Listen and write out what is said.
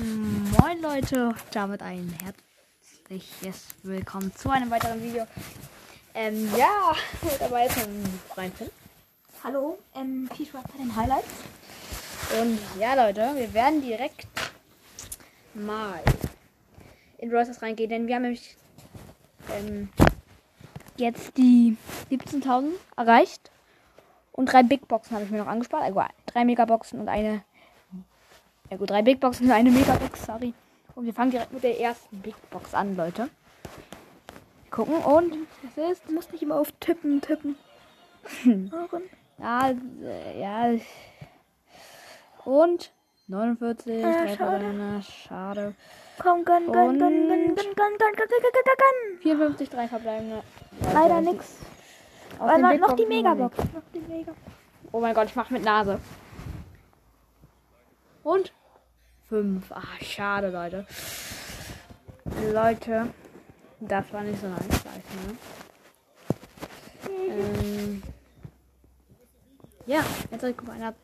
Moin Leute, damit ein herzliches Willkommen zu einem weiteren Video. Ähm, ja, dabei ist ein Reinfinn. Hallo, ähm, viel Spaß bei den Highlights. Und ja Leute, wir werden direkt mal in Roses reingehen, denn wir haben nämlich ähm, jetzt die 17.000 erreicht. Und drei Big Boxen habe ich mir noch angespart. Also drei Megaboxen und eine ja gut, drei Big Boxen und eine Megabox, sorry. Und wir fangen direkt mit der ersten Big Box an, Leute. Gucken und was ist? Du musst nicht immer auf Tippen, Tippen. Ja, äh, ja. Und 49, Ah, drei schade. verbleibende, schade. Komm, gönn, gönn, gönn, gönn, gönn, gönn, gönn, gönn, gönn, gönn, gönn. 54, drei verbleibende. Leider nix. Aber noch, noch die Megabox. Noch die Mega. Oh mein Gott, ich mach mit Nase. Und? Fünf. Ah, schade, Leute. Leute, das war nicht so nice, weiß ne? Ähm, ja, jetzt guck mal, einer